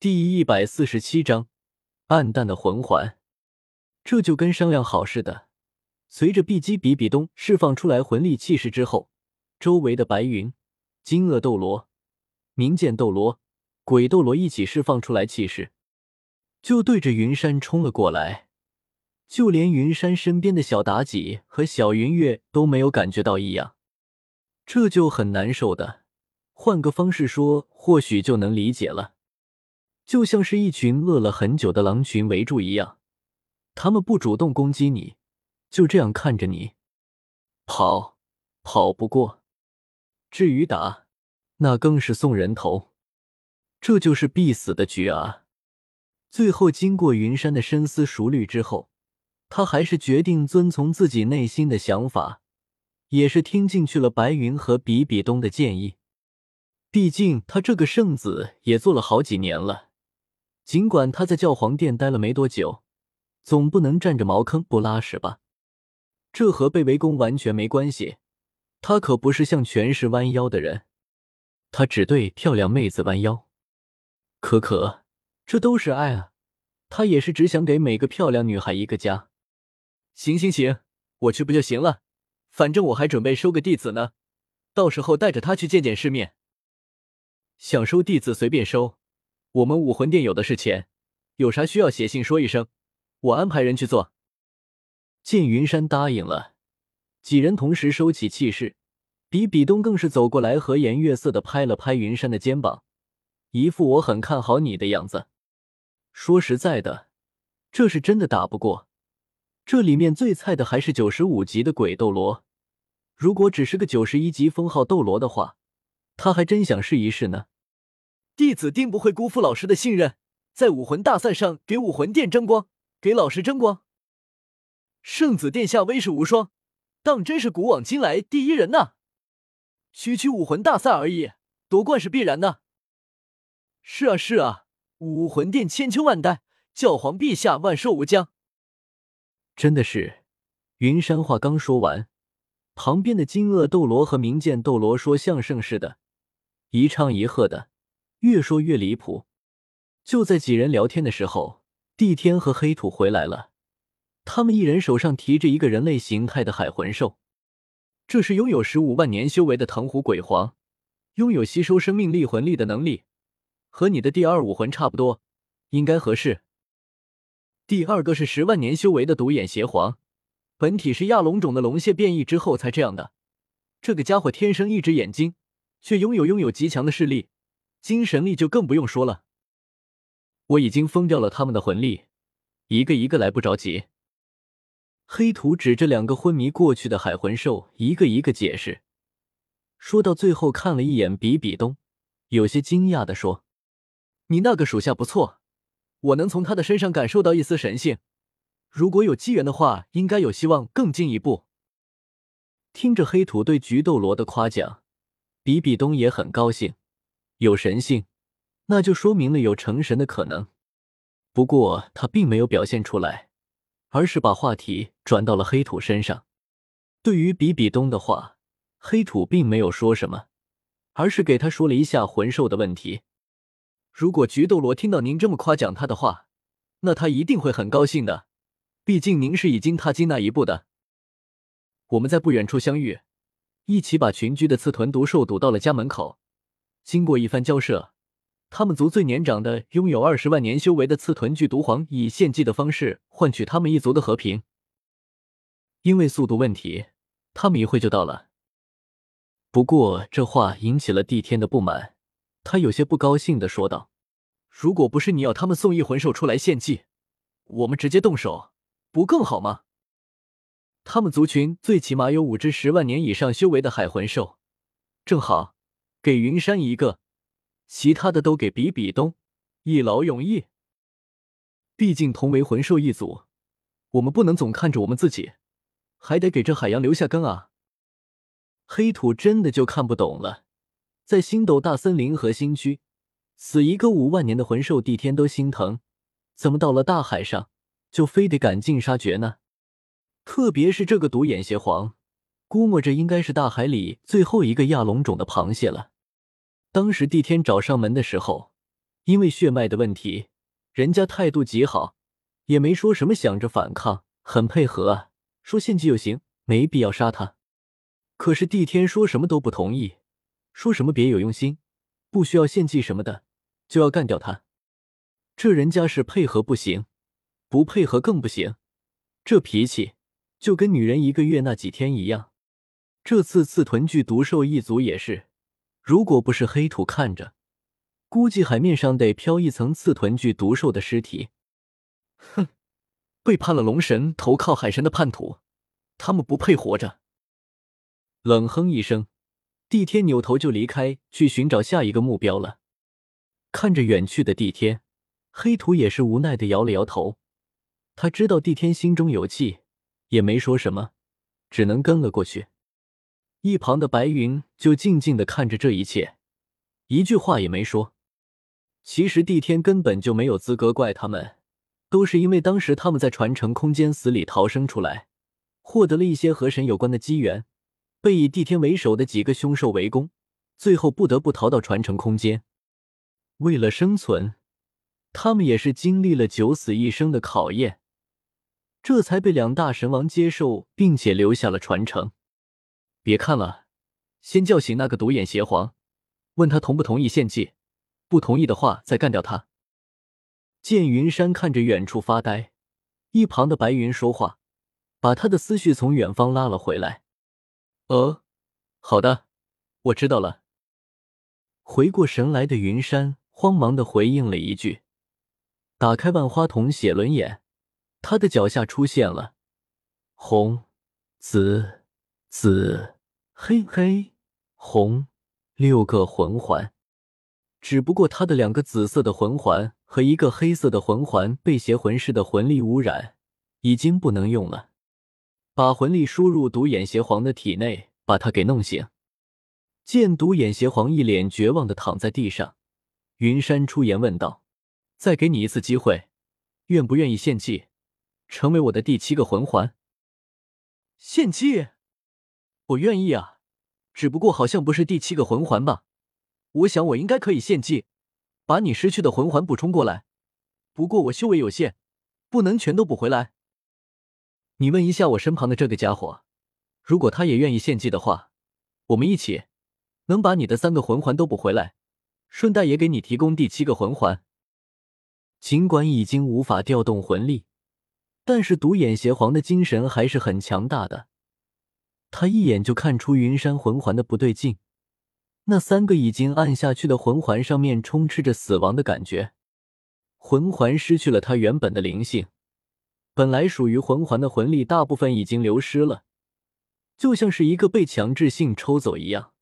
第一百四十七章，暗淡的魂环。这就跟商量好似的。随着碧姬比比东释放出来魂力气势之后，周围的白云、金鳄斗罗、冥剑斗罗、鬼斗罗一起释放出来气势，就对着云山冲了过来。就连云山身边的小妲己和小云月都没有感觉到异样，这就很难受的。换个方式说，或许就能理解了。就像是一群饿了很久的狼群围住一样，他们不主动攻击你，就这样看着你跑，跑不过。至于打，那更是送人头。这就是必死的局啊！最后，经过云山的深思熟虑之后，他还是决定遵从自己内心的想法，也是听进去了白云和比比东的建议。毕竟他这个圣子也做了好几年了。尽管他在教皇殿待了没多久，总不能占着茅坑不拉屎吧？这和被围攻完全没关系。他可不是向权势弯腰的人，他只对漂亮妹子弯腰。可可，这都是爱啊！他也是只想给每个漂亮女孩一个家。行行行，我去不就行了？反正我还准备收个弟子呢，到时候带着他去见见世面。想收弟子随便收。我们武魂殿有的是钱，有啥需要写信说一声，我安排人去做。见云山答应了，几人同时收起气势，比比东更是走过来，和颜悦色的拍了拍云山的肩膀，一副我很看好你的样子。说实在的，这是真的打不过，这里面最菜的还是九十五级的鬼斗罗，如果只是个九十一级封号斗罗的话，他还真想试一试呢。弟子定不会辜负老师的信任，在武魂大赛上给武魂殿争光，给老师争光。圣子殿下威势无双，当真是古往今来第一人呐！区区武魂大赛而已，夺冠是必然的。是啊是啊，武魂殿千秋万代，教皇陛下万寿无疆。真的是，云山话刚说完，旁边的金鳄斗罗和明剑斗罗说相声似的，一唱一和的。越说越离谱。就在几人聊天的时候，帝天和黑土回来了。他们一人手上提着一个人类形态的海魂兽，这是拥有十五万年修为的藤壶鬼皇，拥有吸收生命力魂力的能力，和你的第二武魂差不多，应该合适。第二个是十万年修为的独眼邪皇，本体是亚龙种的龙蟹变异之后才这样的。这个家伙天生一只眼睛，却拥有拥有极强的视力。精神力就更不用说了，我已经封掉了他们的魂力，一个一个来，不着急。黑土指着两个昏迷过去的海魂兽，一个一个解释。说到最后，看了一眼比比东，有些惊讶的说：“你那个属下不错，我能从他的身上感受到一丝神性。如果有机缘的话，应该有希望更进一步。”听着黑土对菊斗罗的夸奖，比比东也很高兴。有神性，那就说明了有成神的可能。不过他并没有表现出来，而是把话题转到了黑土身上。对于比比东的话，黑土并没有说什么，而是给他说了一下魂兽的问题。如果菊斗罗听到您这么夸奖他的话，那他一定会很高兴的。毕竟您是已经踏进那一步的。我们在不远处相遇，一起把群居的刺豚毒兽堵到了家门口。经过一番交涉，他们族最年长的拥有二十万年修为的刺豚巨毒皇以献祭的方式换取他们一族的和平。因为速度问题，他们一会就到了。不过这话引起了帝天的不满，他有些不高兴的说道：“如果不是你要他们送一魂兽出来献祭，我们直接动手，不更好吗？他们族群最起码有五只十万年以上修为的海魂兽，正好。”给云山一个，其他的都给比比东，一劳永逸。毕竟同为魂兽一族，我们不能总看着我们自己，还得给这海洋留下根啊！黑土真的就看不懂了，在星斗大森林核心区死一个五万年的魂兽，帝天都心疼，怎么到了大海上就非得赶尽杀绝呢？特别是这个独眼邪皇。估摸着应该是大海里最后一个亚龙种的螃蟹了。当时帝天找上门的时候，因为血脉的问题，人家态度极好，也没说什么想着反抗，很配合啊。说献祭就行，没必要杀他。可是帝天说什么都不同意，说什么别有用心，不需要献祭什么的，就要干掉他。这人家是配合不行，不配合更不行。这脾气就跟女人一个月那几天一样。这次刺豚巨毒兽一族也是，如果不是黑土看着，估计海面上得飘一层刺豚巨毒兽的尸体。哼，背叛了龙神，投靠海神的叛徒，他们不配活着。冷哼一声，帝天扭头就离开，去寻找下一个目标了。看着远去的帝天，黑土也是无奈的摇了摇头。他知道帝天心中有气，也没说什么，只能跟了过去。一旁的白云就静静的看着这一切，一句话也没说。其实帝天根本就没有资格怪他们，都是因为当时他们在传承空间死里逃生出来，获得了一些和神有关的机缘，被以帝天为首的几个凶兽围攻，最后不得不逃到传承空间。为了生存，他们也是经历了九死一生的考验。这才被两大神王接受，并且留下了传承。别看了，先叫醒那个独眼邪皇，问他同不同意献祭。不同意的话，再干掉他。剑云山看着远处发呆，一旁的白云说话，把他的思绪从远方拉了回来。呃，好的，我知道了。回过神来的云山慌忙的回应了一句，打开万花筒写轮眼。他的脚下出现了红、紫、紫、黑、黑、红六个魂环，只不过他的两个紫色的魂环和一个黑色的魂环被邪魂师的魂力污染，已经不能用了。把魂力输入独眼邪皇的体内，把他给弄醒。见独眼邪皇一脸绝望的躺在地上，云山出言问道：“再给你一次机会，愿不愿意献祭？”成为我的第七个魂环，献祭，我愿意啊，只不过好像不是第七个魂环吧？我想我应该可以献祭，把你失去的魂环补充过来。不过我修为有限，不能全都补回来。你问一下我身旁的这个家伙，如果他也愿意献祭的话，我们一起能把你的三个魂环都补回来，顺带也给你提供第七个魂环。尽管已经无法调动魂力。但是独眼邪皇的精神还是很强大的，他一眼就看出云山魂环的不对劲，那三个已经暗下去的魂环上面充斥着死亡的感觉，魂环失去了它原本的灵性，本来属于魂环的魂力大部分已经流失了，就像是一个被强制性抽走一样。